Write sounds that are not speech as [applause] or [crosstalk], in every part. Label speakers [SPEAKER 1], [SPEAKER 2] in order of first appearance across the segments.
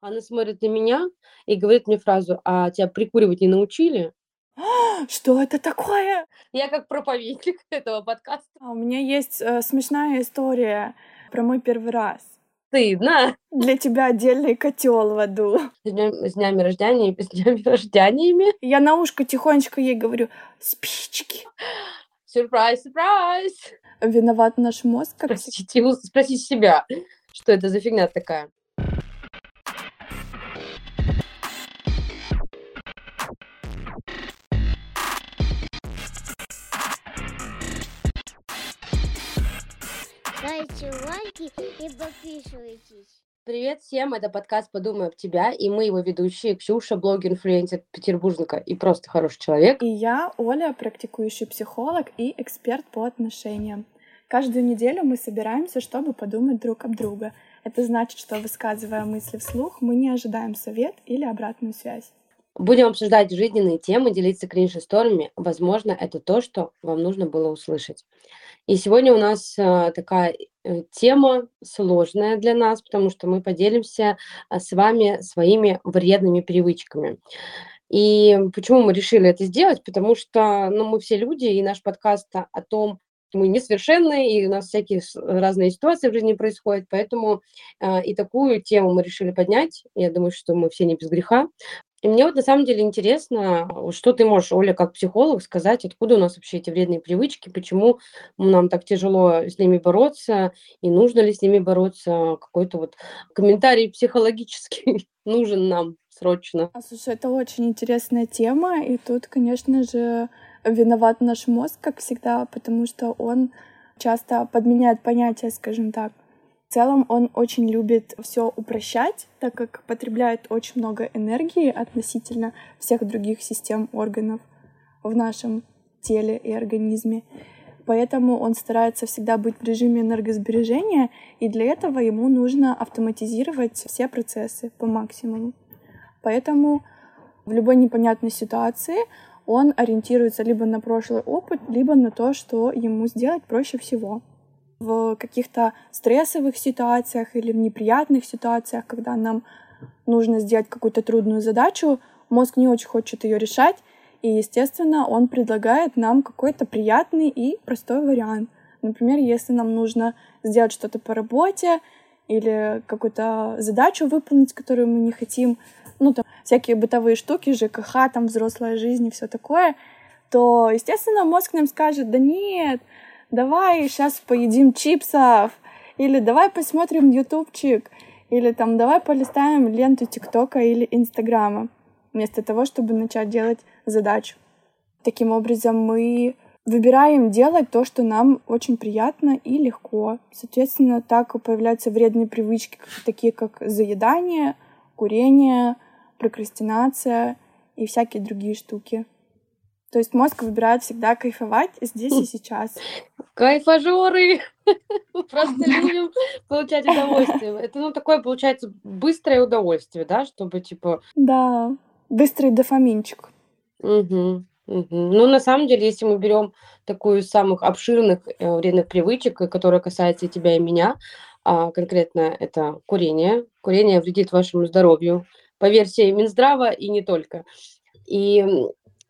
[SPEAKER 1] Она смотрит на меня и говорит мне фразу: "А тебя прикуривать не научили?" [gasps]
[SPEAKER 2] Что это такое?
[SPEAKER 1] Я как проповедник [laughs] этого подкаста.
[SPEAKER 2] А у меня есть, э, смешная история про мой первый раз.
[SPEAKER 1] Стыдно. [laughs]
[SPEAKER 2] Для тебя отдельный котел в аду.
[SPEAKER 1] С днём с днями рождения и с [laughs] днями рождениями.
[SPEAKER 2] Я на ушко тихонечко ей говорю: "Спички".
[SPEAKER 1] Сюрприз, сюрприз.
[SPEAKER 2] Виноват наш мозг, как
[SPEAKER 1] у спросите себя, что это за фигня такая.
[SPEAKER 3] Ставьте лайки и подписывайтесь.
[SPEAKER 1] Привет всем, это подкаст "Подумай об тебя", и мы его ведущие: Ксюша, блогер-инфлюенсер, петербурженка и просто хороший человек.
[SPEAKER 2] И я, Оля, практикующий психолог и эксперт по отношениям. Каждую неделю мы собираемся, чтобы подумать друг об друга. Это значит, что, высказывая мысли вслух, мы не ожидаем совет или обратную связь.
[SPEAKER 1] Будем обсуждать жизненные темы, делиться кринж-историями. Возможно, это то, что вам нужно было услышать. И сегодня у нас, а, такая, э, тема сложная для нас, потому что мы поделимся, а, с вами своими вредными привычками. И почему мы решили это сделать? Потому что, ну, мы все люди, и наш подкаст о том, мы несовершенные, и у нас всякие разные ситуации в жизни происходят, поэтому, а, и такую тему мы решили поднять. Я думаю, что мы все не без греха. И мне вот на самом деле интересно, что ты можешь, Оля, как психолог, сказать, откуда у нас вообще эти вредные привычки, почему нам так тяжело с ними бороться, и нужно ли с ними бороться? Какой-то вот комментарий психологический [laughs] нужен нам срочно.
[SPEAKER 2] А, слушай, это очень интересная тема, и тут, конечно же, виноват наш мозг, как всегда, потому что он часто подменяет понятия, скажем так. В целом он очень любит все упрощать, так как потребляет очень много энергии относительно всех других систем органов в нашем теле и организме. Поэтому он старается всегда быть в режиме энергосбережения, и для этого ему нужно автоматизировать все процессы по максимуму. Поэтому в любой непонятной ситуации он ориентируется либо на прошлый опыт, либо на то, что ему сделать проще всего. В каких-то стрессовых ситуациях или в неприятных ситуациях, когда нам нужно сделать какую-то трудную задачу, мозг не очень хочет ее решать, и, естественно, он предлагает нам какой-то приятный и простой вариант. Например, если нам нужно сделать что-то по работе или какую-то задачу выполнить, которую мы не хотим, ну, там, всякие бытовые штуки, ЖКХ, там, взрослая жизнь и все такое, то, естественно, мозг нам скажет, да нет, давай сейчас поедим чипсов, или давай посмотрим ютубчик, или там давай полистаем ленту ТикТока или Инстаграма, вместо того, чтобы начать делать задачу. Таким образом, мы выбираем делать то, что нам очень приятно и легко. Соответственно, так появляются вредные привычки, такие как заедание, курение, прокрастинация и всякие другие штуки. То есть мозг выбирает всегда кайфовать здесь и сейчас.
[SPEAKER 1] Кайфажоры! [laughs] Просто любим получать удовольствие. Это, ну, такое, получается, быстрое удовольствие, да, чтобы, типа
[SPEAKER 2] Да, быстрый дофаминчик.
[SPEAKER 1] Мгм. Ну, на самом деле, если мы берем такую из самых обширных, э, вредных привычек, э, которая касается и тебя, и меня, а конкретно это курение. Курение вредит вашему здоровью по версии Минздрава и не только. И,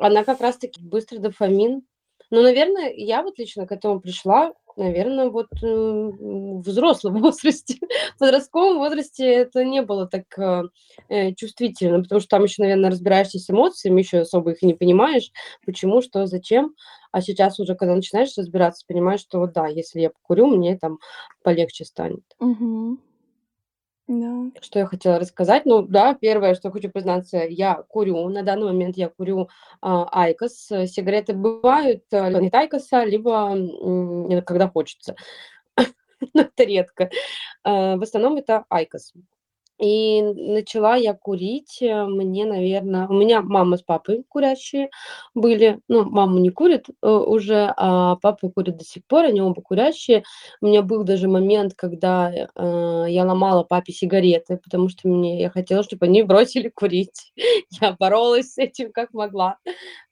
[SPEAKER 1] она как раз таки быстрый дофамин. Но, наверное, я вот лично к этому пришла, наверно, вот, э, в взрослом [laughs] возрасте. В подростковом возрасте это не было так, э, э, чувствительно, потому что там еще, наверно, разбираешься с эмоциями, еще особо их не понимаешь, почему, что, зачем. А сейчас уже, когда начинаешь разбираться, понимаешь, что вот да, если я покурю, мне там полегче станет.
[SPEAKER 2] Мгм. Да.
[SPEAKER 1] Что я хотела рассказать? Ну да, первое, что хочу признаться, я курю. На данный момент я курю, а, IQOS. Сигареты бывают, э, нет IQOS, либо, м, когда хочется. [laughs] Но это редко. А, в основном это IQOS. И начала я курить, э, мне, наверно у меня мама с папой курящие были. Ну, мама не курит, э, уже, а папа курит до сих пор, они оба курящие. У меня был даже момент, когда, э, я ломала папе сигареты, потому что мне я хотела, чтобы они бросили курить. [laughs] Я боролась с этим как могла.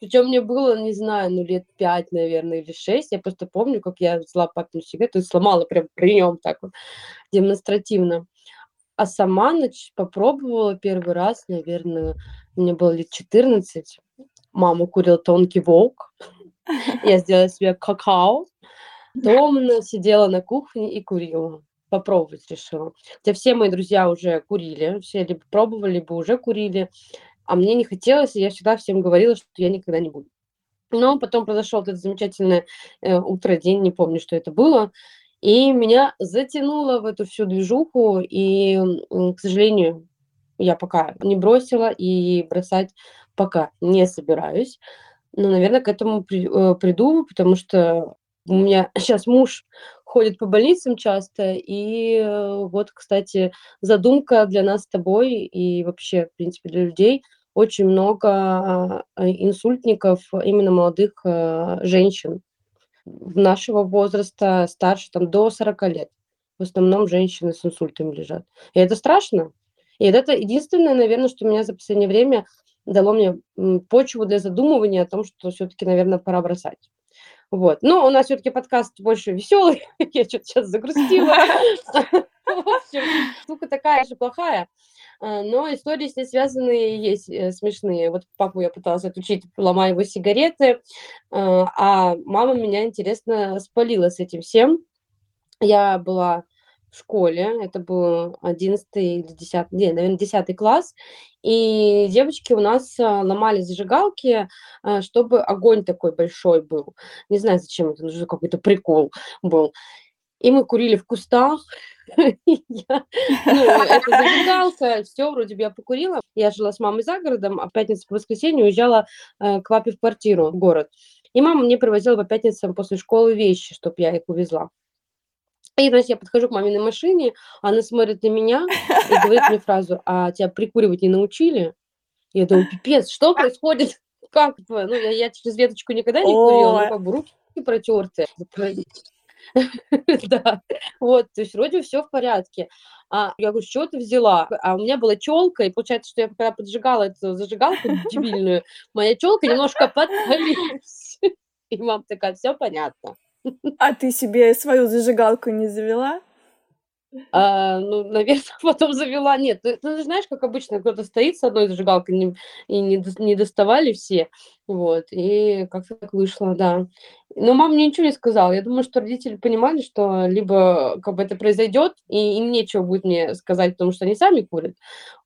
[SPEAKER 1] Причем мне было, не знаю, ну, лет 5, наверно, или 6. Я просто помню, как я взяла папину сигарету и сломала прям при нем так вот демонстративно. А сама нач- попробовала первый раз, наверное, мне было лет 14. Мама курила тонкий волк. Я [laughs] сделала себе какао. Томно сидела на кухне и курила. Попробовать решила. Хотя все мои друзья уже курили, все либо пробовали, либо уже курили. А мне не хотелось, и я всегда всем говорила, что я никогда не буду. Но потом произошел этот замечательное э, утро, день, не помню, что это было. И меня затянуло в эту всю движуху, и, к сожалению, я пока не бросила и бросать пока не собираюсь. Но, наверное, к этому при- э, приду, потому что у меня сейчас муж ходит по больницам часто, и э, вот, кстати, задумка для нас с тобой и вообще, в принципе, для людей. Очень много а, инсультников именно молодых э, женщин нашего возраста, старше, там, до 40 лет. В основном женщины с инсультами лежат. И это страшно. И это единственное, наверное, что меня за последнее время дало мне почву для задумывания о том, что все-таки, наверное, пора бросать. Вот. Но у нас все-таки подкаст больше веселый. [laughs] Я что-то сейчас загрустила. [laughs] [laughs] В штука такая же плохая. А, Но истории с ней связанные есть э, смешные. Вот папу я пыталась отучить, ломая его сигареты, а а мама меня, интересно, спалила с этим всем. Я была в школе, это был 11 или 10, не, наверное, 10 класс, и девочки у нас а, ломали зажигалки, чтобы огонь такой большой был. Не знаю, зачем это нужно, какой-то прикол был. И мы курили в кустах. [laughs] Я- ну, это зажигалка, все, вроде бы я покурила. Я жила с мамой за городом, а в пятницу по воскресенье уезжала э, к папе в квартиру, в город. И мама мне привозила по пятницам после школы вещи, чтобы я их увезла. И, значит, я подхожу к маминой машине, она смотрит на меня и говорит мне фразу, а тебя прикуривать не научили? Я думаю, пипец, что происходит? Как? Ну, я, я через веточку никогда не курила, ну, как бы руки протертые. [laughs] Да, вот, то есть вроде все в порядке. А я говорю, что ты взяла? А у меня была челка, и получается, что я когда поджигала эту зажигалку дебильную, моя челка немножко подпалилась. [laughs] И мама такая, все понятно.
[SPEAKER 2] А ты себе свою зажигалку не завела?
[SPEAKER 1] А, ну, наверное, [laughs] потом завела. Нет, ты, ты знаешь, как обычно, кто-то стоит с одной зажигалкой, не- и не, не доставали все. Вот, и как-то так вышло, да. Но мама мне ничего не сказала. Я думаю, что родители понимали, что либо как бы это произойдет, и им нечего будет мне сказать, потому что они сами курят.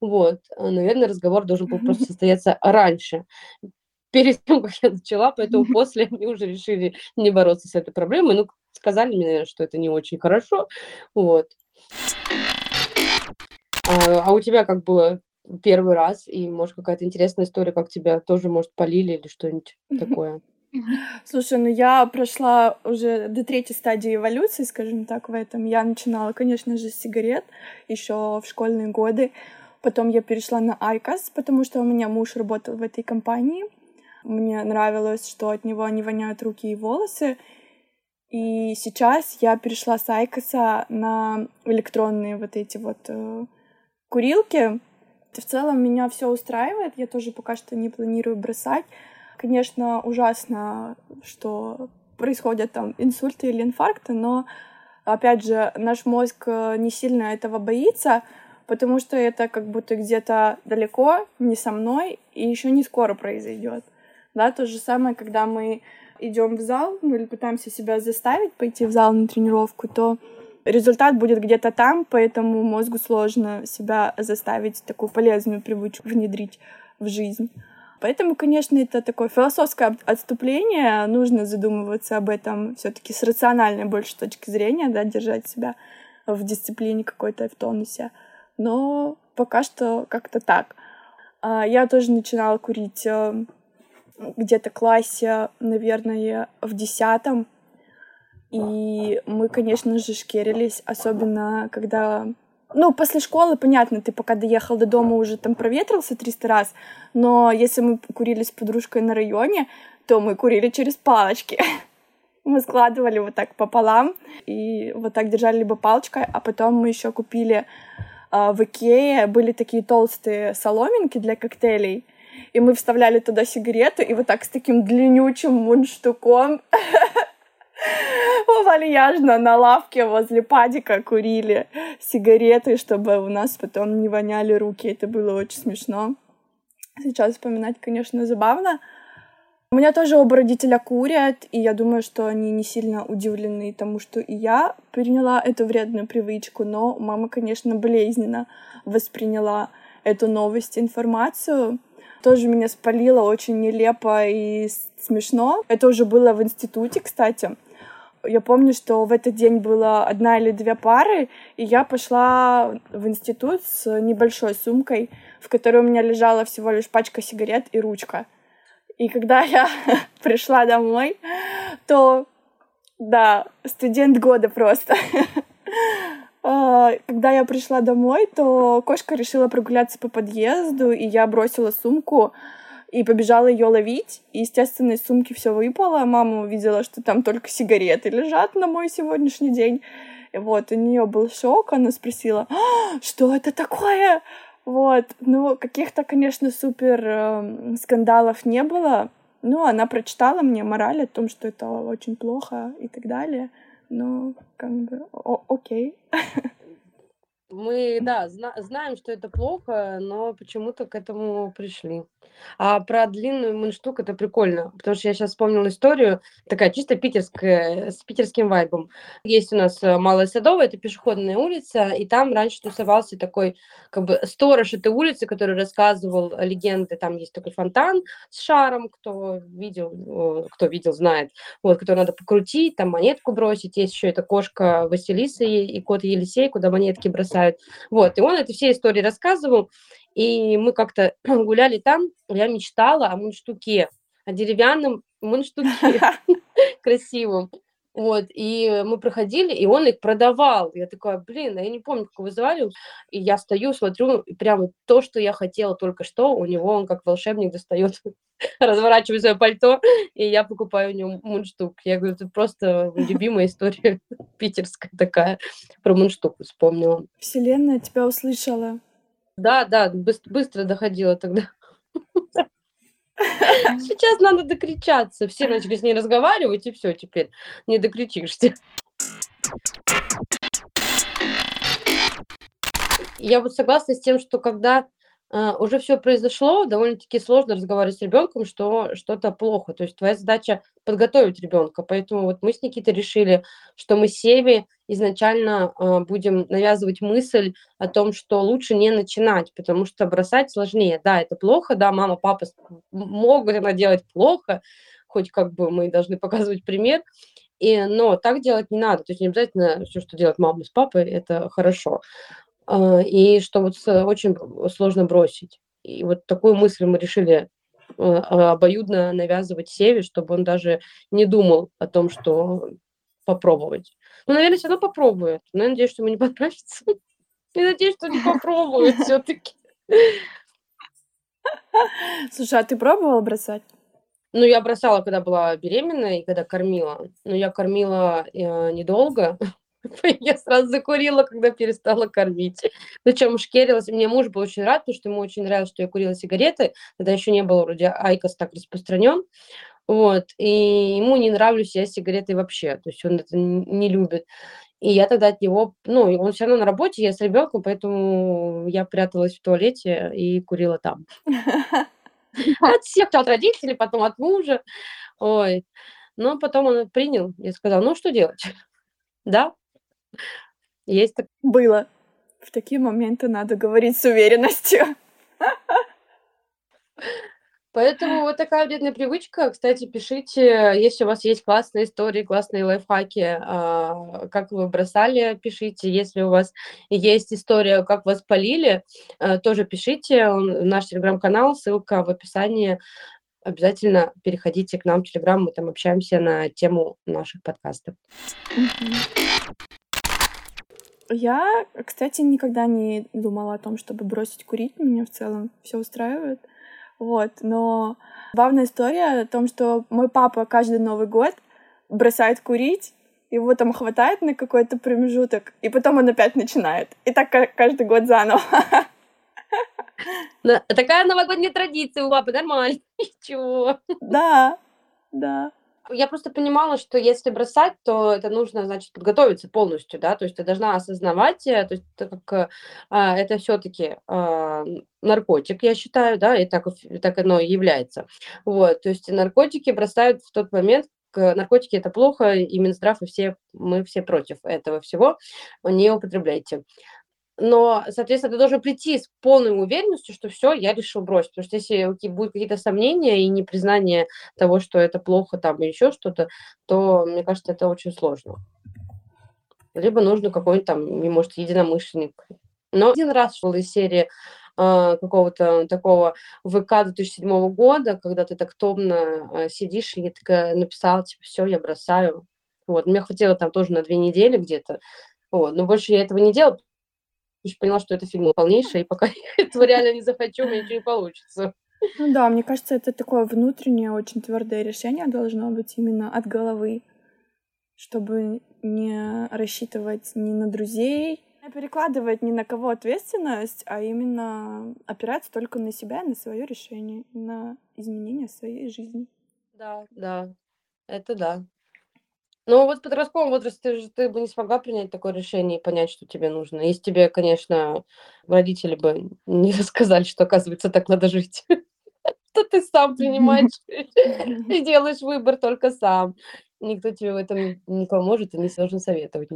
[SPEAKER 1] Вот, а, наверное, разговор должен был просто [laughs] состояться раньше. Перед тем, как я начала, поэтому [laughs] после они уже решили не бороться с этой проблемой. Ну, сказали мне, наверное, что это не очень хорошо. Вот. А, а у тебя как было первый раз? И, может, какая-то интересная история, как тебя тоже, может, полили или что-нибудь такое? [laughs]
[SPEAKER 2] Слушай, ну я прошла уже до третьей стадии эволюции, скажем так, в этом. Я начинала, конечно же, с сигарет еще в школьные годы. Потом я перешла на IQOS, потому что у меня муж работал в этой компании. Мне нравилось, что от него не воняют руки и волосы. И сейчас я перешла с IQOS на электронные вот эти вот э, курилки. В целом меня все устраивает, я тоже пока что не планирую бросать. Конечно, ужасно, что происходят там инсульты или инфаркты, но, опять же, наш мозг э, не сильно этого боится, потому что это как будто где-то далеко, не со мной, и еще не скоро произойдет. Да, то же самое, когда мы идем в зал, ну или пытаемся себя заставить пойти в зал на тренировку, то результат будет где-то там, поэтому мозгу сложно себя заставить такую полезную привычку внедрить в жизнь. Поэтому, конечно, это такое философское отступление. Нужно задумываться об этом все-таки с рациональной больше точки зрения, да, держать себя в дисциплине какой-то, в тонусе. Но пока что как-то так. А, Я тоже начинала курить э, где-то классе, наверное, в десятом. И мы, конечно же, шкерились, особенно когда... Ну, после школы, понятно, ты пока доехал до дома, уже там проветрился 300 раз, но если мы курили с подружкой на районе, то мы курили через палочки. [laughs] Мы складывали вот так пополам и вот так держали либо палочкой, а потом мы еще купили а, в Икее были такие толстые соломинки для коктейлей, и мы вставляли туда сигарету, и вот так с таким длиннючим мундштуком [laughs] вальяжно на лавке возле падика курили сигареты, чтобы у нас потом не воняли руки. Это было очень смешно. Сейчас вспоминать, конечно, забавно. У меня тоже оба родителя курят, и я думаю, что они не сильно удивлены тому, что и я приняла эту вредную привычку, но мама, конечно, болезненно восприняла эту новость, информацию. Тоже меня спалило очень нелепо и смешно. Это уже было в институте, кстати. Я помню, что в этот день было одна или две пары, и я пошла в институт с небольшой сумкой, в которой у меня лежала всего лишь пачка сигарет и ручка. И когда [laughs] я пришла домой, то, да, студент года просто. [laughs] А, когда я пришла домой, то кошка решила прогуляться по подъезду, и я бросила сумку и побежала ее ловить. И, естественно, из сумки все выпало. Мама увидела, что там только сигареты лежат на мой сегодняшний день. И вот, у нее был шок, она спросила, «А, что это такое? Вот, ну, каких-то, конечно, супер э, скандалов не было. Ну, она прочитала мне мораль о том, что это очень плохо и так далее. Ну, как бы, о- окей.
[SPEAKER 1] Мы, да, зна- знаем, что это плохо, но почему-то к этому пришли. А про длинную мундштук это прикольно, потому что я сейчас вспомнила историю, такая чисто питерская, с питерским вайбом. Есть у нас э, Малая Садовая, это пешеходная улица, и там раньше тусовался такой, как бы, сторож этой улицы, который рассказывал легенды. Там есть такой фонтан с шаром, кто видел, кто видел, знает, вот, который надо покрутить, там монетку бросить. Есть еще эта кошка Василиса и кот Елисей, куда монетки бросают. Вот, и он это все истории рассказывал, и мы как-то [clears throat] гуляли там, я мечтала о мундштуке, о деревянном мундштуке [laughs] [laughs] красивом. Вот, и мы проходили, и он их продавал. Я такая, блин, а я не помню, как его звали. И я стою, смотрю, и прямо то, что я хотела только что, у него он как волшебник достает, [laughs] разворачивает свое пальто, и я покупаю у него мундштук. Я говорю, это просто любимая история [laughs] питерская такая, про мундштук вспомнила.
[SPEAKER 2] Вселенная тебя услышала.
[SPEAKER 1] Да, да, быстро доходила тогда. [laughs] Сейчас надо докричаться. Все начали с ней разговаривать, и все, теперь не докричишься. Я вот согласна с тем, что когда уже все произошло, довольно-таки сложно разговаривать с ребенком, что что-то плохо. То есть твоя задача подготовить ребенка. Поэтому вот мы с Никитой решили, что мы Севе изначально э, будем навязывать мысль о том, что лучше не начинать, потому что бросать сложнее. Да, это плохо, да, мама, папа могут это делать плохо, хоть как бы мы должны показывать пример, и, но так делать не надо. То есть не обязательно все, что делает мама с папой, это хорошо. А, и что вот очень сложно бросить. И вот такую мысль мы решили а, обоюдно навязывать Севе, чтобы он даже не думал о том, что попробовать. Ну, наверное, все равно попробует. Но я надеюсь, что ему не [laughs] понравится. Я надеюсь, что не попробует все-таки.
[SPEAKER 2] Слушай, а ты пробовала бросать?
[SPEAKER 1] Ну, я бросала, когда была беременна и когда кормила. Но я кормила э, недолго, [laughs] Я сразу закурила, когда перестала кормить. Причем шкерилась. Мне муж был очень рад, потому что ему очень нравилось, что я курила сигареты. Тогда еще не было вроде IQOS так распространен. Вот. И ему не нравятся сигареты вообще. То есть он это не любит. И я тогда от него, ну, он все равно на работе, я с ребенком, поэтому я пряталась в туалете и курила там. [laughs] От всех, от родителей, потом от мужа. Ой. Но потом он принял и сказал, ну, что делать? [laughs] Да, есть так.
[SPEAKER 2] Было. В такие моменты надо говорить с уверенностью.
[SPEAKER 1] Поэтому вот такая вредная привычка. Кстати, пишите, если у вас есть классные истории, классные лайфхаки, а, как вы бросали, пишите. Если у вас есть история, как вас полили, а, тоже пишите. Наш телеграм-канал, ссылка в описании. Обязательно переходите к нам в телеграм, мы там общаемся на тему наших подкастов.
[SPEAKER 2] Я, кстати, никогда не думала о том, чтобы бросить курить. Меня в целом все устраивает. Вот, но главная история о том, что мой папа каждый Новый год бросает курить, его там хватает на какой-то промежуток, и потом он опять начинает. И так каждый год заново.
[SPEAKER 1] Такая новогодняя традиция у папы, нормально. [laughs] Ничего.
[SPEAKER 2] Да, да.
[SPEAKER 1] Я просто понимала, что если бросать, то это нужно, значит, подготовиться полностью, да, то есть ты должна осознавать, э, то есть это как а, это все-таки а, наркотик, я считаю, да, и так, так оно и является. Вот, то есть наркотики бросают в тот момент, наркотики это плохо, и Минздрав, и все, мы все против этого всего, не употребляйте но, соответственно, ты должен прийти с полной уверенностью, что все, я решил бросить. Потому что если будут какие-то сомнения и непризнание того, что это плохо там и еще что-то, то, мне кажется, это очень сложно. Либо нужно какой-нибудь там, может, единомышленник. Но один раз шел из серии э, какого-то такого ВК 2007 года, когда ты так томно э, сидишь, и я такая написала, типа, все, я бросаю. Вот, мне хватило там тоже на две недели где-то. Вот, но больше я этого не делала, я поняла, что это фильм полнейший, и пока [laughs] я этого реально не захочу, у меня ничего не получится.
[SPEAKER 2] Ну да, мне кажется, это такое внутреннее, очень твердое решение должно быть именно от головы, чтобы не рассчитывать ни на друзей, не перекладывать ни на кого ответственность, а именно опираться только на себя, на свое решение, на изменение своей жизни.
[SPEAKER 1] Да, да, это да. Ну, вот в подростковом возрасте ты же ты бы не смогла принять такое решение и понять, что тебе нужно. Если тебе, конечно, родители бы не [laughs] рассказали, что, оказывается, так надо жить. [laughs] Что ты сам принимаешь [laughs] и делаешь выбор только сам. Никто тебе в этом не поможет и не должен советовать.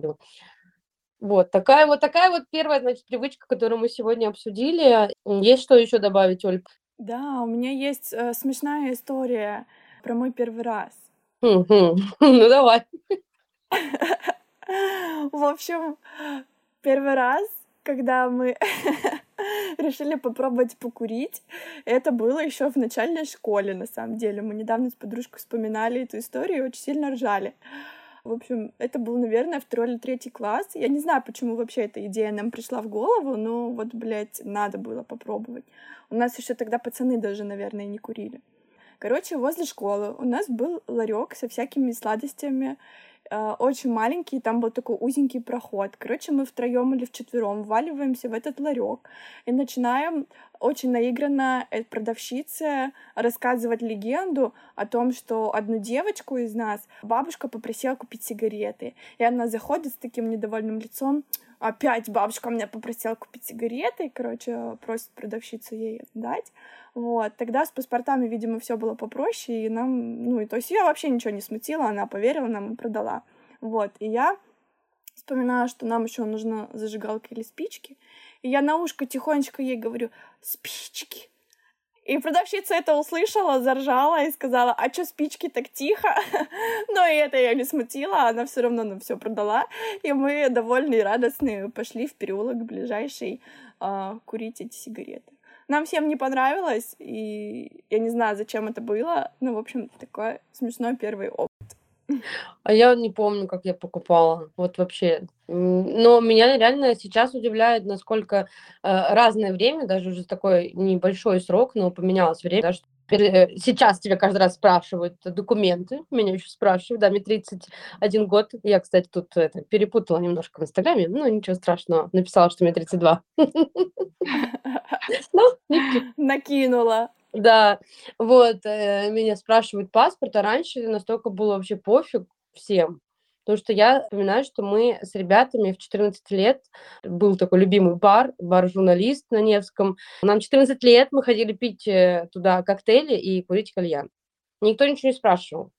[SPEAKER 1] Вот такая вот такая вот первая, значит, привычка, которую мы сегодня обсудили. Есть что еще добавить, Оль?
[SPEAKER 2] Да, у меня есть э, смешная история про мой первый раз. [laughs]
[SPEAKER 1] Ну, давай. [laughs]
[SPEAKER 2] В общем, первый раз, когда мы [laughs] решили попробовать покурить, это было еще в начальной школе, на самом деле. Мы недавно с подружкой вспоминали эту историю и очень сильно ржали. В общем, это был, наверное, второй или третий класс. Я не знаю, почему вообще эта идея нам пришла в голову, но вот, блядь, надо было попробовать. У нас еще тогда пацаны даже, наверное, не курили. Короче, возле школы у нас был ларек со всякими сладостями, э, очень маленький, там был такой узенький проход. Короче, мы втроем или вчетвером вваливаемся в этот ларек и начинаем очень наигранно э, продавщице рассказывать легенду о том, что одну девочку из нас бабушка попросила купить сигареты. И она заходит с таким недовольным лицом, опять бабушка меня попросила купить сигареты, и, короче, просит продавщицу ей дать. Вот, тогда с паспортами, видимо, все было попроще, и нам, ну, и то есть я вообще ничего не смутила, она поверила нам и продала. Вот, и я вспоминаю, что нам еще нужна зажигалка или спички, и я на ушко тихонечко ей говорю «спички». И продавщица это услышала, заржала и сказала, а что спички так тихо? [laughs] Но и это я не смутила, она все равно нам все продала. И мы довольные и радостные пошли в переулок ближайший э, курить эти сигареты. Нам всем не понравилось, и я не знаю, зачем это было, но, в общем, такой смешной первый опыт.
[SPEAKER 1] А я не помню, как я покупала. Вот вообще. Но меня реально сейчас удивляет, насколько э, разное время, даже уже такой небольшой срок, но поменялось время. Даже э, сейчас тебя каждый раз спрашивают документы. Меня еще спрашивают. Да, мне 31 год. Я, кстати, тут это, перепутала немножко в Инстаграме. Ну, ничего страшного. Написала, что мне 32. [laughs]
[SPEAKER 2] Ну, накинула.
[SPEAKER 1] Да, вот, э, меня спрашивают паспорт, а раньше настолько было вообще пофиг всем. Потому что я вспоминаю, что мы с ребятами в 14 лет, был такой любимый бар, бар-журналист на Невском. Нам 14 лет, мы ходили пить э, туда коктейли и курить кальян. Никто ничего не спрашивал.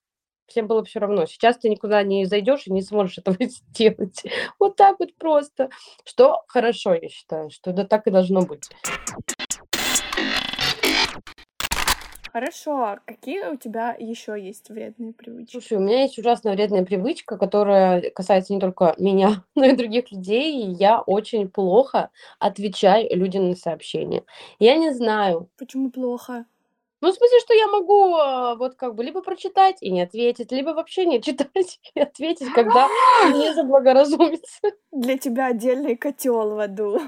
[SPEAKER 1] Всем было все равно. Сейчас ты никуда не зайдешь и не сможешь этого [laughs] сделать. Вот так вот просто. Что хорошо, я считаю, что это так и должно быть.
[SPEAKER 2] Хорошо, какие у тебя еще есть вредные привычки?
[SPEAKER 1] Слушай, у меня есть ужасно вредная привычка, которая касается не только меня, [laughs] но и других людей. И я очень плохо отвечаю людям на сообщения. Я не знаю.
[SPEAKER 2] Почему плохо?
[SPEAKER 1] Ну, в смысле, что я могу а, вот как бы либо прочитать и не ответить, либо вообще не [laughs] читать и ответить, когда мне [gasps] заблагоразумится.
[SPEAKER 2] Для тебя отдельный котел в аду.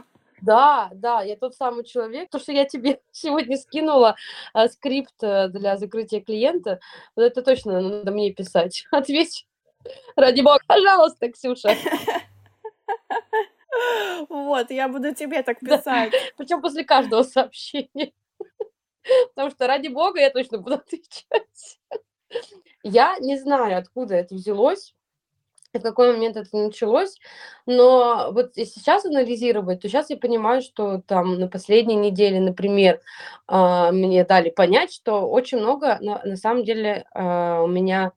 [SPEAKER 1] Да, да, я тот самый человек. То, что я тебе [laughs] сегодня скинула а, скрипт э, для закрытия клиента, вот это точно надо мне писать. [laughs] Ответь. Ради бога, пожалуйста, Ксюша. [laughs]
[SPEAKER 2] Вот, я буду тебе так писать. Да.
[SPEAKER 1] Причем после каждого сообщения. Потому что ради бога я точно буду отвечать. Я не знаю, откуда это взялось, в какой момент это началось, но вот сейчас анализировать, то сейчас я понимаю, что там на последней неделе, например, а, мне дали понять, что очень много на, на самом деле а, у меня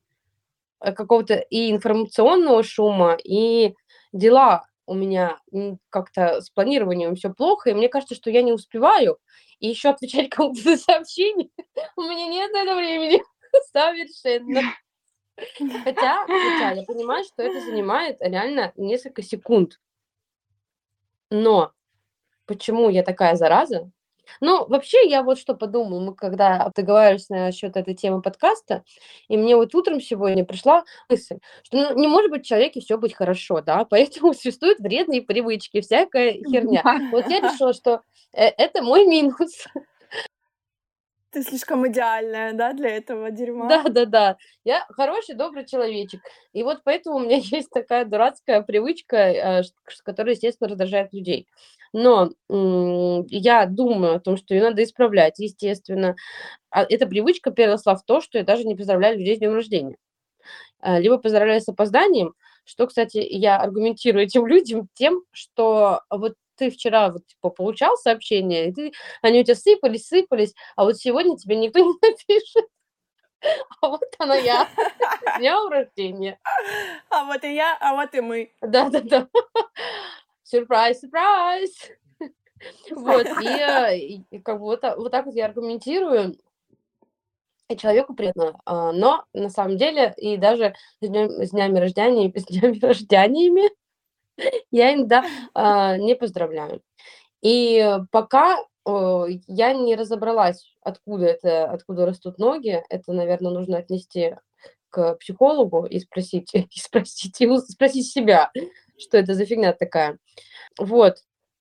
[SPEAKER 1] э, какого-то и информационного шума, и дела у меня как-то с планированием все плохо, и мне кажется, что я не успеваю, и еще отвечать кому-то за сообщение, [laughs] у меня нет на это времени. [laughs] Совершенно. Хотя, хотя я понимаю, что это занимает реально несколько секунд. Но почему я такая зараза? Ну, вообще, я вот что подумала, мы когда договаривались насчет этой темы подкаста, и мне вот утром сегодня пришла мысль, что ну, не может быть в человеке все быть хорошо, да, поэтому [laughs] существуют вредные привычки, всякая [laughs] херня. Вот я решила, что э, это мой минус.
[SPEAKER 2] Ты слишком идеальная, да, для этого дерьма?
[SPEAKER 1] Да, да, да. Я хороший, добрый человечек. И вот поэтому у меня [laughs] есть такая дурацкая привычка, э, которая, естественно, раздражает людей. Но я думаю о том, что ее надо исправлять, естественно. А эта привычка переросла в то, что я даже не поздравляю людей с днем рождения. Э, либо поздравляю с опозданием, что, кстати, я аргументирую этим [laughs] людям тем, что вот ты вчера вот, типа, получал сообщения, и ты, они у тебя сыпались, сыпались, а вот сегодня тебе никто [laughs] не напишет. А вот она я. С днем рождения.
[SPEAKER 2] А вот и я, а вот и мы.
[SPEAKER 1] Да-да-да. Сюрприз, сюрприз. Вот, и, и как бы вот, вот так вот я аргументирую, и человеку приятно. А, но на самом деле, и даже с, днем, с днями рождения и с днями рождениями [laughs] я иногда а, не поздравляю. И пока я не разобралась, откуда это, откуда растут ноги, это, наверное, нужно отнести к психологу и спросить, [laughs] и спросить, и спросить себя, что это за фигня такая. Вот.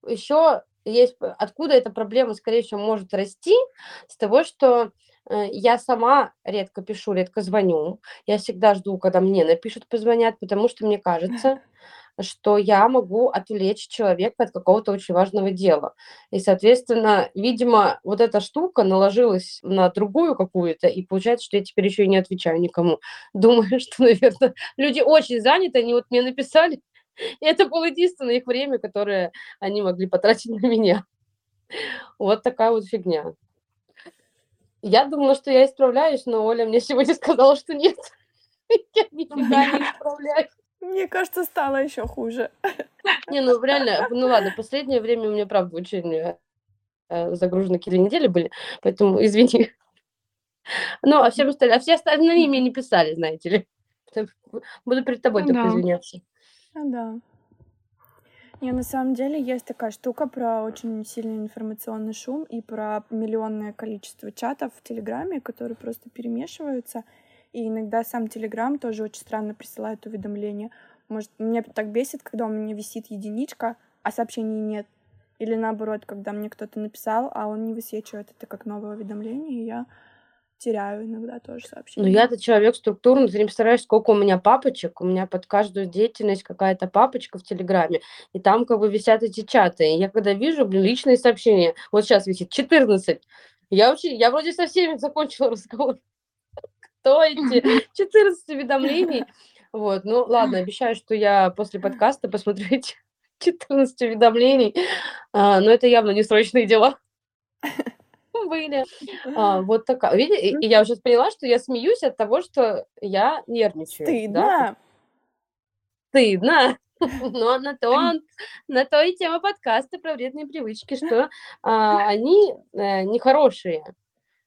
[SPEAKER 1] Еще есть, откуда эта проблема, скорее всего, может расти, с того, что э, я сама редко пишу, редко звоню. Я всегда жду, когда мне напишут, позвонят, потому что мне кажется, что я могу отвлечь человека от какого-то очень важного дела. И, соответственно, видимо, вот эта штука наложилась на другую какую-то, и получается, что я теперь еще и не отвечаю никому. [laughs] Думаю, что, наверное, люди очень заняты, они вот мне написали, [laughs] и это было единственное их время, которое они могли потратить на меня. Вот такая вот фигня. Я думала, что я исправляюсь, но Оля мне сегодня [laughs] сказала, что нет. Я нифига не исправляюсь.
[SPEAKER 2] Мне кажется, стало еще хуже.
[SPEAKER 1] Не, ну реально, ну ладно, последнее время у меня, правда, очень э, загружены какие-то недели были, поэтому [laughs] извини. Ну, а все остальные, а все остальные мне не писали, знаете ли. Буду перед тобой только извиняться.
[SPEAKER 2] Ну да. Не, на самом деле есть такая штука про очень сильный информационный шум и про миллионное количество чатов в Телеграме, которые просто перемешиваются. И иногда сам Телеграм тоже очень странно присылает уведомления. Может, мне так бесит, когда у меня висит единичка, а сообщений нет. Или наоборот, когда мне кто-то написал, а он не высвечивает это как новое уведомление, и я теряю иногда тоже сообщения.
[SPEAKER 1] Ну, я-то человек структурный, ты не представляешь, сколько у меня папочек. У меня под каждую деятельность какая-то папочка в Телеграме. И там как бы висят эти чаты. И я когда вижу, блин, личные сообщения, вот сейчас висит 14. Я, очень, я вроде со всеми закончила [laughs] разговор. Кто эти 14 уведомлений? Вот, ну ладно, обещаю, что я после подкаста посмотрю эти [laughs] 14 уведомлений. А, но это явно не срочные дела [laughs] были. А, [laughs] вот такая. Видите, и я уже поняла, что я смеюсь от того, что я нервничаю.
[SPEAKER 2] Стыдно.
[SPEAKER 1] Да? Стыдно. Но на то, он, на то и тема подкаста про вредные привычки, что а, они а, нехорошие.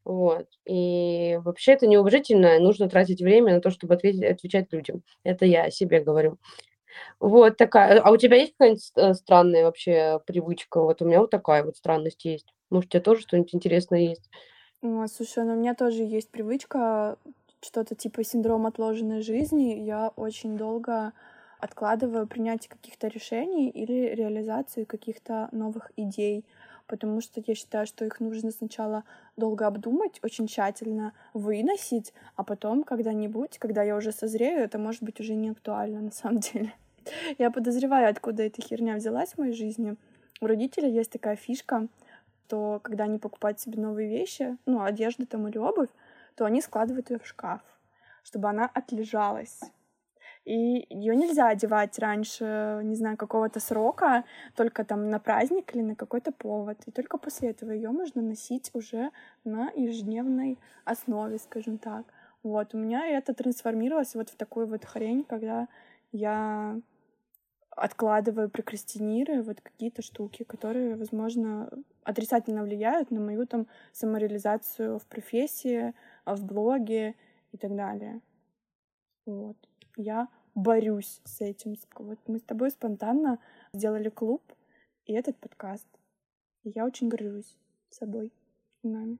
[SPEAKER 1] Вот. И вообще это неуважительно. Нужно тратить время на то, чтобы ответить, отвечать людям. Это я себе говорю. Вот такая. А у тебя есть какая-нибудь э, странная вообще привычка? Вот у меня вот такая вот странность есть. Может, у тебя тоже что-нибудь интересное есть?
[SPEAKER 2] О, слушай, ну у меня тоже есть привычка, что-то типа синдром отложенной жизни. Я очень долго откладываю принятие каких-то решений или реализацию каких-то новых идей, потому что я считаю, что их нужно сначала долго обдумать, очень тщательно выносить, а потом когда-нибудь, когда я уже созрею, это может быть уже не актуально на самом деле. [laughs] Я подозреваю, откуда эта херня взялась в моей жизни. У родителей есть такая фишка — то когда они покупают себе новые вещи, ну, одежду там или обувь, то они складывают ее в шкаф. чтобы она отлежалась. И ее нельзя одевать раньше, не знаю, какого-то срока, только там на праздник или на какой-то повод. И только после этого ее можно носить уже на ежедневной основе, скажем так. Вот, у меня это трансформировалось вот в такую вот хрень, когда я откладываю, прокрастинирую вот какие-то штуки, которые, возможно, отрицательно влияют на мою там самореализацию в профессии, в блоге и так далее. Вот. Я борюсь с этим. Вот мы с тобой спонтанно сделали клуб и этот подкаст. И я очень горжусь собой нами.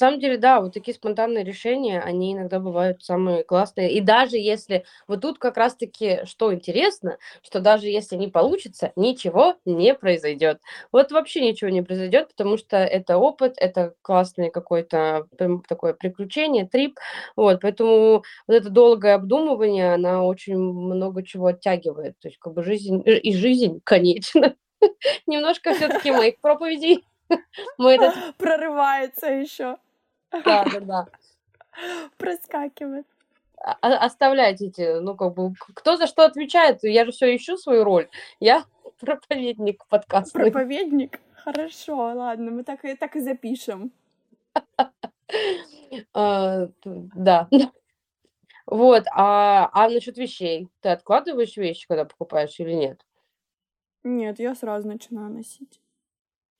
[SPEAKER 1] Самом деле, да, вот такие спонтанные решения, они иногда бывают самые классные. И даже если... Вот тут как раз-таки, что интересно, что даже если не получится, ничего не произойдет. Вот вообще ничего не произойдет, потому что это опыт, это классное какое-то такое приключение, трип. Вот, поэтому вот это долгое обдумывание, она очень много чего оттягивает. То есть как бы жизнь... И жизнь, конечно. [laughs] Немножко все-таки моих проповедей [laughs]
[SPEAKER 2] мы этот... Прорывается еще.
[SPEAKER 1] Да, да, да. [laughs]
[SPEAKER 2] Проскакивает.
[SPEAKER 1] Оставляйте эти, ну, как бы, кто за что отвечает? Я же все ищу свою роль. Я [laughs] проповедник подкаста.
[SPEAKER 2] Проповедник? Хорошо, ладно, мы так, и так и запишем. [laughs]
[SPEAKER 1] А, да. Вот, а, а насчет вещей? Ты откладываешь вещи, когда покупаешь или нет?
[SPEAKER 2] Нет, я сразу начинаю носить.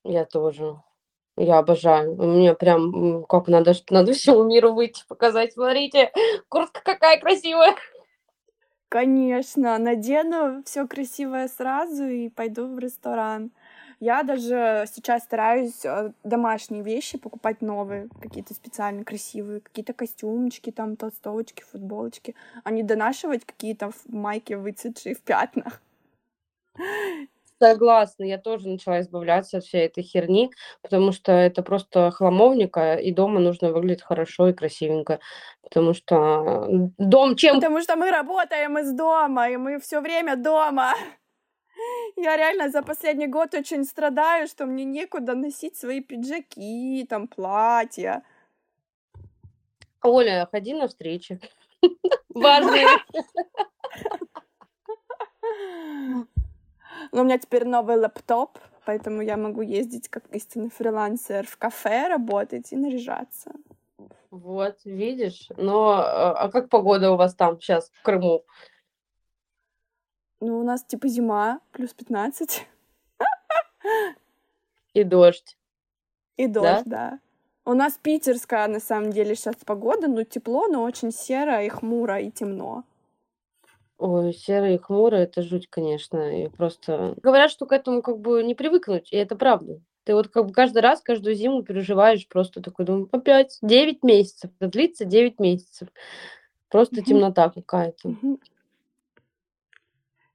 [SPEAKER 1] Я тоже. Я обожаю. У меня прям, как надо, надо [laughs] всему миру выйти, показать. Смотрите, куртка какая красивая.
[SPEAKER 2] Конечно, надену все красивое сразу и пойду в ресторан. Я даже сейчас стараюсь э, домашние вещи покупать новые, какие-то специально красивые, какие-то костюмчики, там толстовочки, футболочки, а не донашивать какие-то майки выцветшие в пятнах.
[SPEAKER 1] Согласна, я тоже начала избавляться от всей этой херни, потому что это просто хламовника, и дома нужно выглядеть хорошо и красивенько, потому что дом чем...
[SPEAKER 2] Потому что мы работаем из дома, и мы все время дома. [laughs] Я реально за последний год очень страдаю, что мне некуда носить свои пиджаки, там, платья.
[SPEAKER 1] Оля, ходи на встречи. [laughs] Важные. [laughs]
[SPEAKER 2] Но у меня теперь новый лэптоп, поэтому я могу ездить как истинный фрилансер в кафе, работать и наряжаться.
[SPEAKER 1] Вот, видишь. Но а, а как погода у вас там сейчас в Крыму?
[SPEAKER 2] Ну, у нас типа зима, плюс 15.
[SPEAKER 1] И дождь.
[SPEAKER 2] И дождь, да? да. У нас питерская, на самом деле, сейчас погода, ну, тепло, но очень серо и хмуро, и темно.
[SPEAKER 1] Ой, серый и хмурый- это жуть, конечно. И просто говорят, что к этому как бы не привыкнуть, и это правда. Ты вот как бы каждый раз, каждую зиму переживаешь, просто такой думаю: "Опять 9 месяцев, это длится 9 месяцев". Просто темнота какая-то.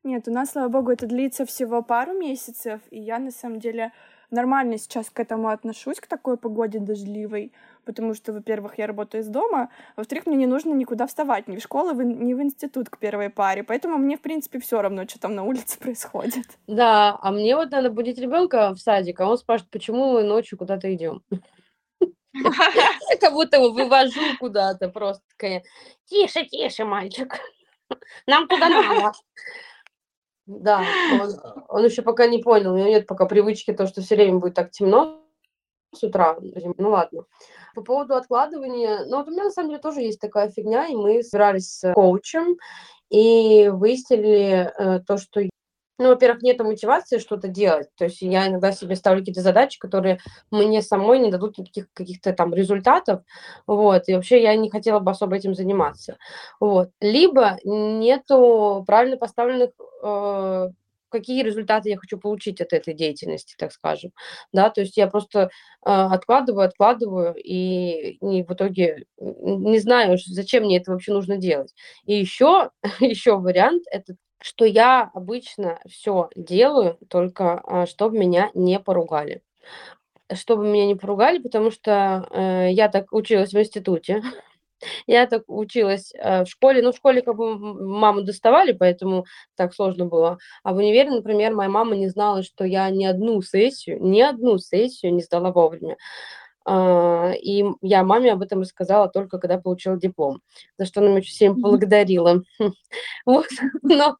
[SPEAKER 2] Нет, у нас, слава богу, это длится всего пару месяцев, и я на самом деле нормально сейчас к этому отношусь, к такой погоде дождливой, потому что, во-первых, я работаю из дома, во-вторых, мне не нужно никуда вставать, ни в школу, ни в институт к первой паре, поэтому мне, в принципе, все равно, что там на улице [laughs] происходит.
[SPEAKER 1] Да, а мне вот надо будить ребенка в садик, а он спрашивает, почему мы ночью куда-то идем. [laughs] Как будто его вывожу куда-то просто тише, тише, мальчик, нам туда надо. Да, [gasps] он, он еще пока не понял, у него нет пока привычки то, что все время будет так темно с утра. Ну ладно. По поводу откладывания, ну вот у меня на самом деле тоже есть такая фигня, и мы собирались с коучем и выяснили э, то, что ну, во-первых, нет мотивации что-то делать. То есть я иногда себе ставлю какие-то задачи, которые мне самой не дадут никаких каких-то там результатов. Вот. И вообще я не хотела бы особо этим заниматься. Вот. Либо нету правильно поставленных э, какие результаты я хочу получить от этой деятельности, так скажем. Да, то есть я просто э, откладываю, откладываю, и, и в итоге не знаю, зачем мне это вообще нужно делать. И еще, [laughs] еще вариант это что я обычно все делаю, только а, чтобы меня не поругали. Чтобы меня не поругали, потому что э, я так училась в институте, [laughs] я так училась э, в школе. Ну, в школе как бы маму доставали, поэтому так сложно было. А в универе, например, моя мама не знала, что я ни одну сессию, ни одну сессию не сдала вовремя. А, и я маме об этом рассказала только когда получила диплом, за что она меня очень сильно благодарила. [laughs] Вот, [laughs] но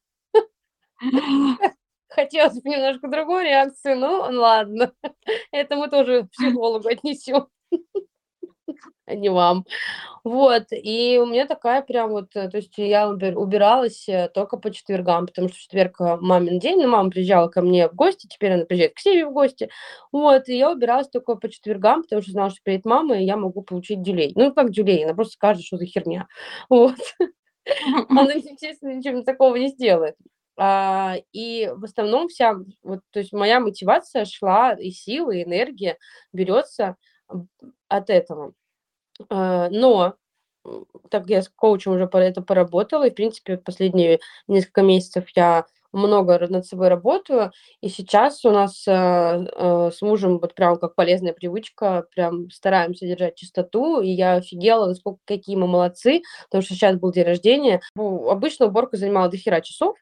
[SPEAKER 1] [laughs] хотелось бы немножко другую реакцию, ну ладно, [laughs] это мы тоже психологу отнесем, [laughs] а не вам. Вот, и у меня такая прям вот, э, то есть я убиралась э, только по четвергам, потому что четверг э, мамин день, ну, мама приезжала ко мне в гости, теперь она приезжает к себе в гости, вот, и я убиралась только по четвергам, потому что знала, что перед мамой я могу получить дюлей. Ну, как дюлей, она просто скажет, что за херня, вот. Она, естественно, ничего такого не сделает. А, и в основном вся, вот, то есть моя мотивация шла, и силы, и энергия берется от этого. А, но так я с коучем уже это поработала, и, в принципе, последние несколько месяцев я много над собой работаю, и сейчас у нас э, э, с мужем вот прям как полезная привычка, прям стараемся держать чистоту, и я офигела, насколько какие мы молодцы, потому что сейчас был день рождения. Ну, обычно уборка занимала до хера часов,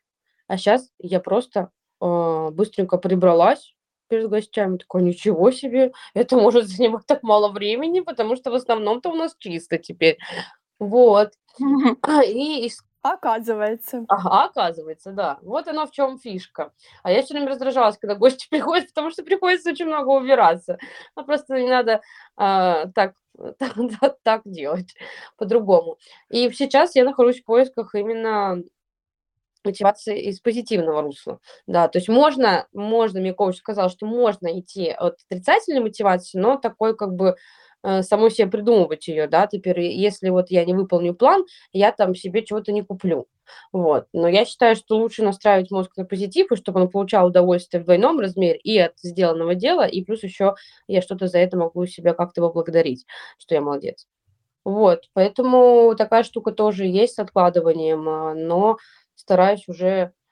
[SPEAKER 1] а сейчас я просто э, быстренько прибралась, перед гостями. Такой, ничего себе, это может занимать так мало времени, потому что в основном-то у нас чисто теперь. Вот. [laughs]
[SPEAKER 2] И Оказывается.
[SPEAKER 1] Ага, оказывается, да. Вот оно в чем фишка. А я все время раздражалась, когда гости [laughs] приходят, потому что приходится очень много убираться. Ну, просто не надо а, так, [laughs] так, так делать по-другому. И сейчас я нахожусь в поисках именно мотивации из позитивного русла. Да, то есть можно, можно, мне коуч сказал, что можно идти от отрицательной мотивации, но такой как бы э, самой себе придумывать ее, да, теперь, если вот я не выполню план, я там себе чего-то не куплю, вот, но я считаю, что лучше настраивать мозг на позитив, и чтобы он получал удовольствие в двойном размере и от сделанного дела, и плюс еще я что-то за это могу себя как-то поблагодарить, что я молодец. Вот, поэтому такая штука тоже есть с откладыванием, а, но стараюсь уже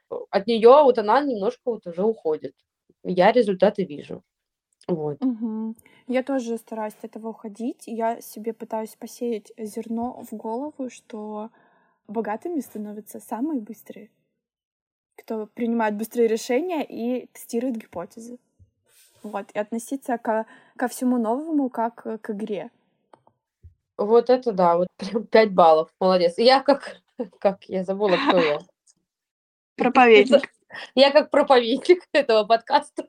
[SPEAKER 1] э, от нее, вот она немножко вот уже уходит. Я результаты вижу. Вот.
[SPEAKER 2] Угу. Я тоже стараюсь от этого уходить. Я себе пытаюсь посеять зерно в голову, что богатыми становятся самые быстрые, кто принимает быстрые решения и тестирует гипотезы. Вот, и относиться ко, ко всему новому как к игре.
[SPEAKER 1] Вот это да, вот прям 5 баллов, молодец. Я как, [laughs] как я забыла, кто я.
[SPEAKER 2] Проповедник. [laughs]
[SPEAKER 1] Я как проповедник [laughs] этого подкаста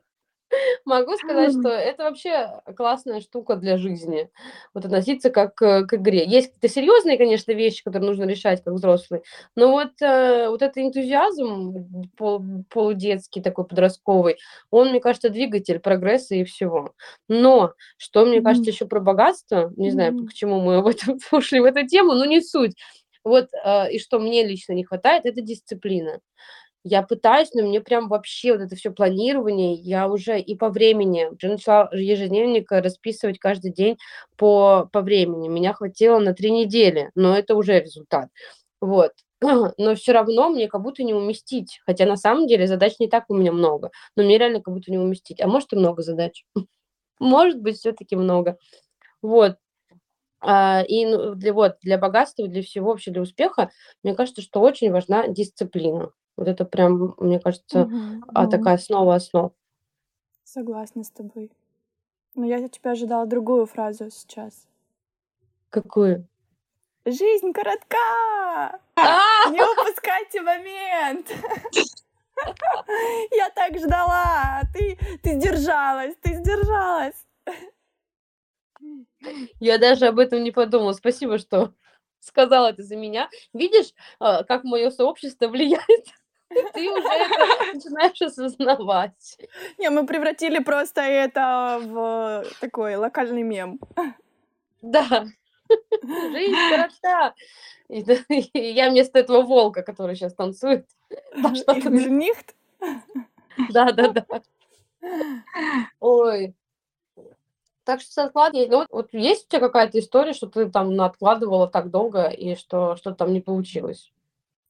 [SPEAKER 1] могу сказать, что это вообще классная штука для жизни. Вот относиться как к, к игре. Есть какие-то серьезные, конечно, вещи, которые нужно решать как взрослый, но вот, э, вот этот энтузиазм пол, полудетский, такой подростковый, он, мне кажется, двигатель прогресса и всего. Но, что мне mm-hmm. кажется еще про богатство, не mm-hmm. знаю, к чему мы в этом [laughs] ушли в эту тему, но не суть. Вот, э, и что мне лично не хватает, это дисциплина. Я пытаюсь, но мне прям вообще вот это все планирование, я уже и по времени, уже начала ежедневник расписывать каждый день по, по времени. Меня хватило на три недели, но это уже результат. Вот. [clears throat] Но все равно мне как будто не уместить. Хотя на самом деле задач не так у меня много. Но мне реально как будто не уместить. А может и много задач. [laughs] Может быть, все-таки много. Вот. А, и ну, для, вот, для богатства, для всего вообще, для успеха, мне кажется, что очень важна дисциплина. Вот это прям, мне кажется, а, такая основа основ.
[SPEAKER 2] Согласна с тобой. Но я от тебя ожидала другую фразу сейчас.
[SPEAKER 1] Какую?
[SPEAKER 2] Жизнь коротка!
[SPEAKER 1] А!
[SPEAKER 2] Не упускайте момент! [laughs] Я так ждала! Ты, ты сдержалась, ты сдержалась!
[SPEAKER 1] Я даже об этом не подумала. Спасибо, что сказала это за меня. Видишь, а, как мое сообщество влияет? [laughs] Ты уже это начинаешь осознавать.
[SPEAKER 2] Не, мы превратили просто это в такой локальный мем.
[SPEAKER 1] Да. Жизнь коротка. И, и я вместо этого волка, который сейчас танцует.
[SPEAKER 2] Да, что-то...
[SPEAKER 1] Да, да, да. Ой, так что с откладыванием, ну, вот есть у тебя какая-то история, что ты там откладывала так долго и что что там не получилось?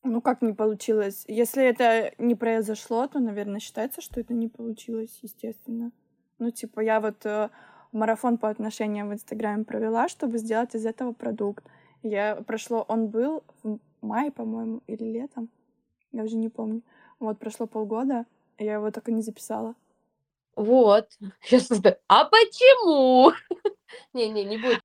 [SPEAKER 2] Ну, как не получилось? Если это не произошло, то, наверное, считается, что это не получилось, естественно. Ну, типа, я вот э, марафон по отношениям в Инстаграме провела, чтобы сделать из этого продукт. Я прошло, он был в мае, по-моему, или летом, я уже не помню. Вот прошло полгода, я его так и не записала.
[SPEAKER 1] Вот. [laughs] Сейчас а почему? [laughs] Не-не, не будет.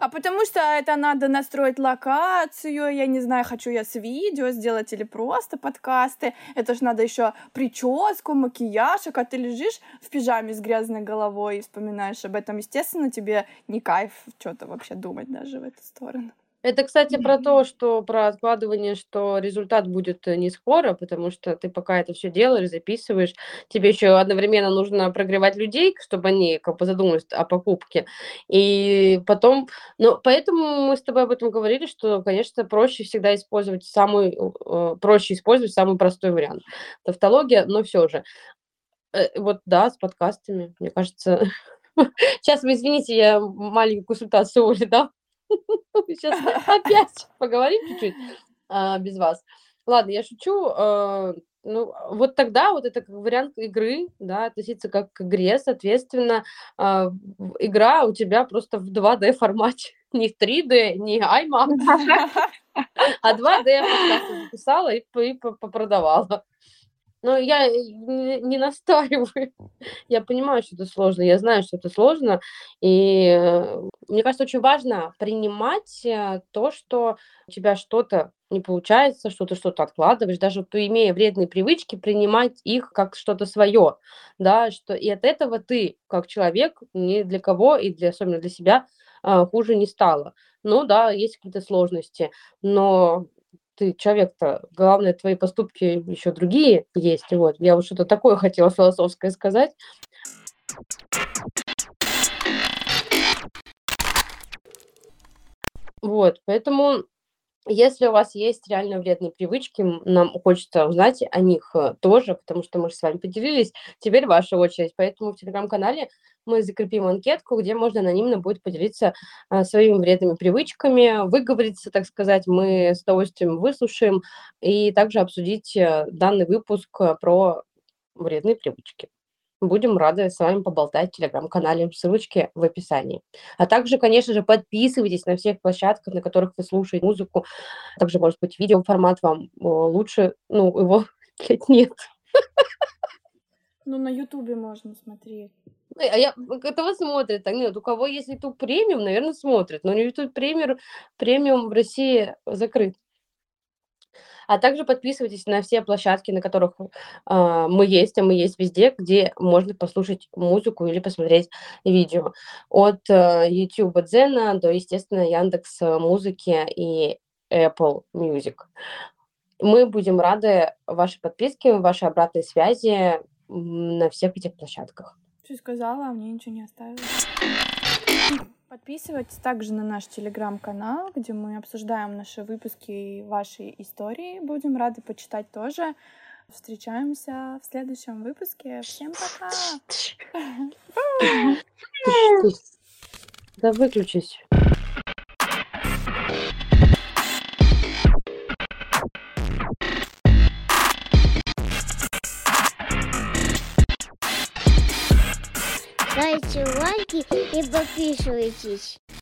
[SPEAKER 2] А потому что это надо настроить локацию, я не знаю, хочу я с видео сделать или просто подкасты. Это ж надо еще прическу, макияж, а ты лежишь в пижаме с грязной головой и вспоминаешь об этом. Естественно, тебе не кайф что-то вообще думать даже в эту сторону.
[SPEAKER 1] Это, кстати, про то, что про откладывание, что результат будет э, не скоро, потому что ты пока это все делаешь, записываешь, тебе еще одновременно нужно прогревать людей, чтобы они как бы задумались о покупке. И потом, ну, поэтому мы с тобой об этом говорили, что, конечно, проще всегда использовать самый, э, проще использовать самый простой вариант. Тавтология, но все же. Э, вот да, с подкастами, мне кажется. [laughs] Сейчас вы извините, я маленькую консультацию [laughs] Оли, да? Сейчас опять поговорим чуть-чуть а, без вас. Ладно, я шучу. А, ну, вот тогда вот это как вариант игры, да, относиться как к игре, соответственно, а, игра у тебя просто в 2D формате, [laughs] не в 3D, не IMAX, [laughs] а 2D записала и, и попродавала. Но я не, не настаиваю. Я понимаю, что это сложно, я знаю, что это сложно. И э, мне кажется, очень важно принимать э, то, что у тебя что-то не получается, что ты что-то откладываешь, даже вот, имея вредные привычки, принимать их как что-то свое, да, что и от этого ты, как человек, ни для кого и для, особенно для себя, а, хуже не стало. Ну да, есть какие-то сложности, но ты человек-то, главное, твои поступки еще другие есть. Вот, я вот что-то такое хотела философское сказать. Вот, поэтому если у вас есть реально вредные привычки, нам хочется узнать о них э, тоже, потому что мы же с вами поделились. Теперь ваша очередь. Поэтому в телеграм-канале мы закрепим анкетку, где можно анонимно будет поделиться а, своими вредными привычками, выговориться, так сказать. Мы с удовольствием выслушаем и также обсудить э, данный выпуск э, про вредные привычки. Будем рады с вами поболтать в телеграм-канале. Ссылочки в описании. А также, конечно же, подписывайтесь на всех площадках, на которых вы слушаете музыку. Также, может быть, видеоформат вам лучше. Ну, его [laughs] нет.
[SPEAKER 2] Ну, на Ютубе можно смотреть.
[SPEAKER 1] А я, этого смотрят. Так, нет, у кого есть YouTube премиум, наверное, смотрят. Но YouTube премиум, премиум в России закрыт. А также подписывайтесь на все площадки, на которых э, мы есть, а мы есть везде, где можно послушать музыку или посмотреть видео. От э, YouTube Дзена до, естественно, Яндекс Музыки и Apple Music. Мы будем рады вашей подписке, вашей обратной связи на всех этих площадках.
[SPEAKER 2] Что сказала, а мне ничего не оставила. Подписывайтесь также на наш телеграм-канал, где мы обсуждаем наши выпуски и ваши истории. Будем рады почитать тоже. Встречаемся в следующем выпуске. Всем пока! [laughs] [laughs]
[SPEAKER 1] Да выключись.
[SPEAKER 3] Лайки и подписывайтесь.